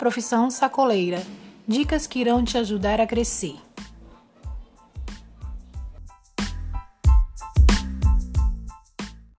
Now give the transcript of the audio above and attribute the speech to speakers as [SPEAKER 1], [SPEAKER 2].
[SPEAKER 1] Profissão Sacoleira. Dicas que irão te ajudar a crescer.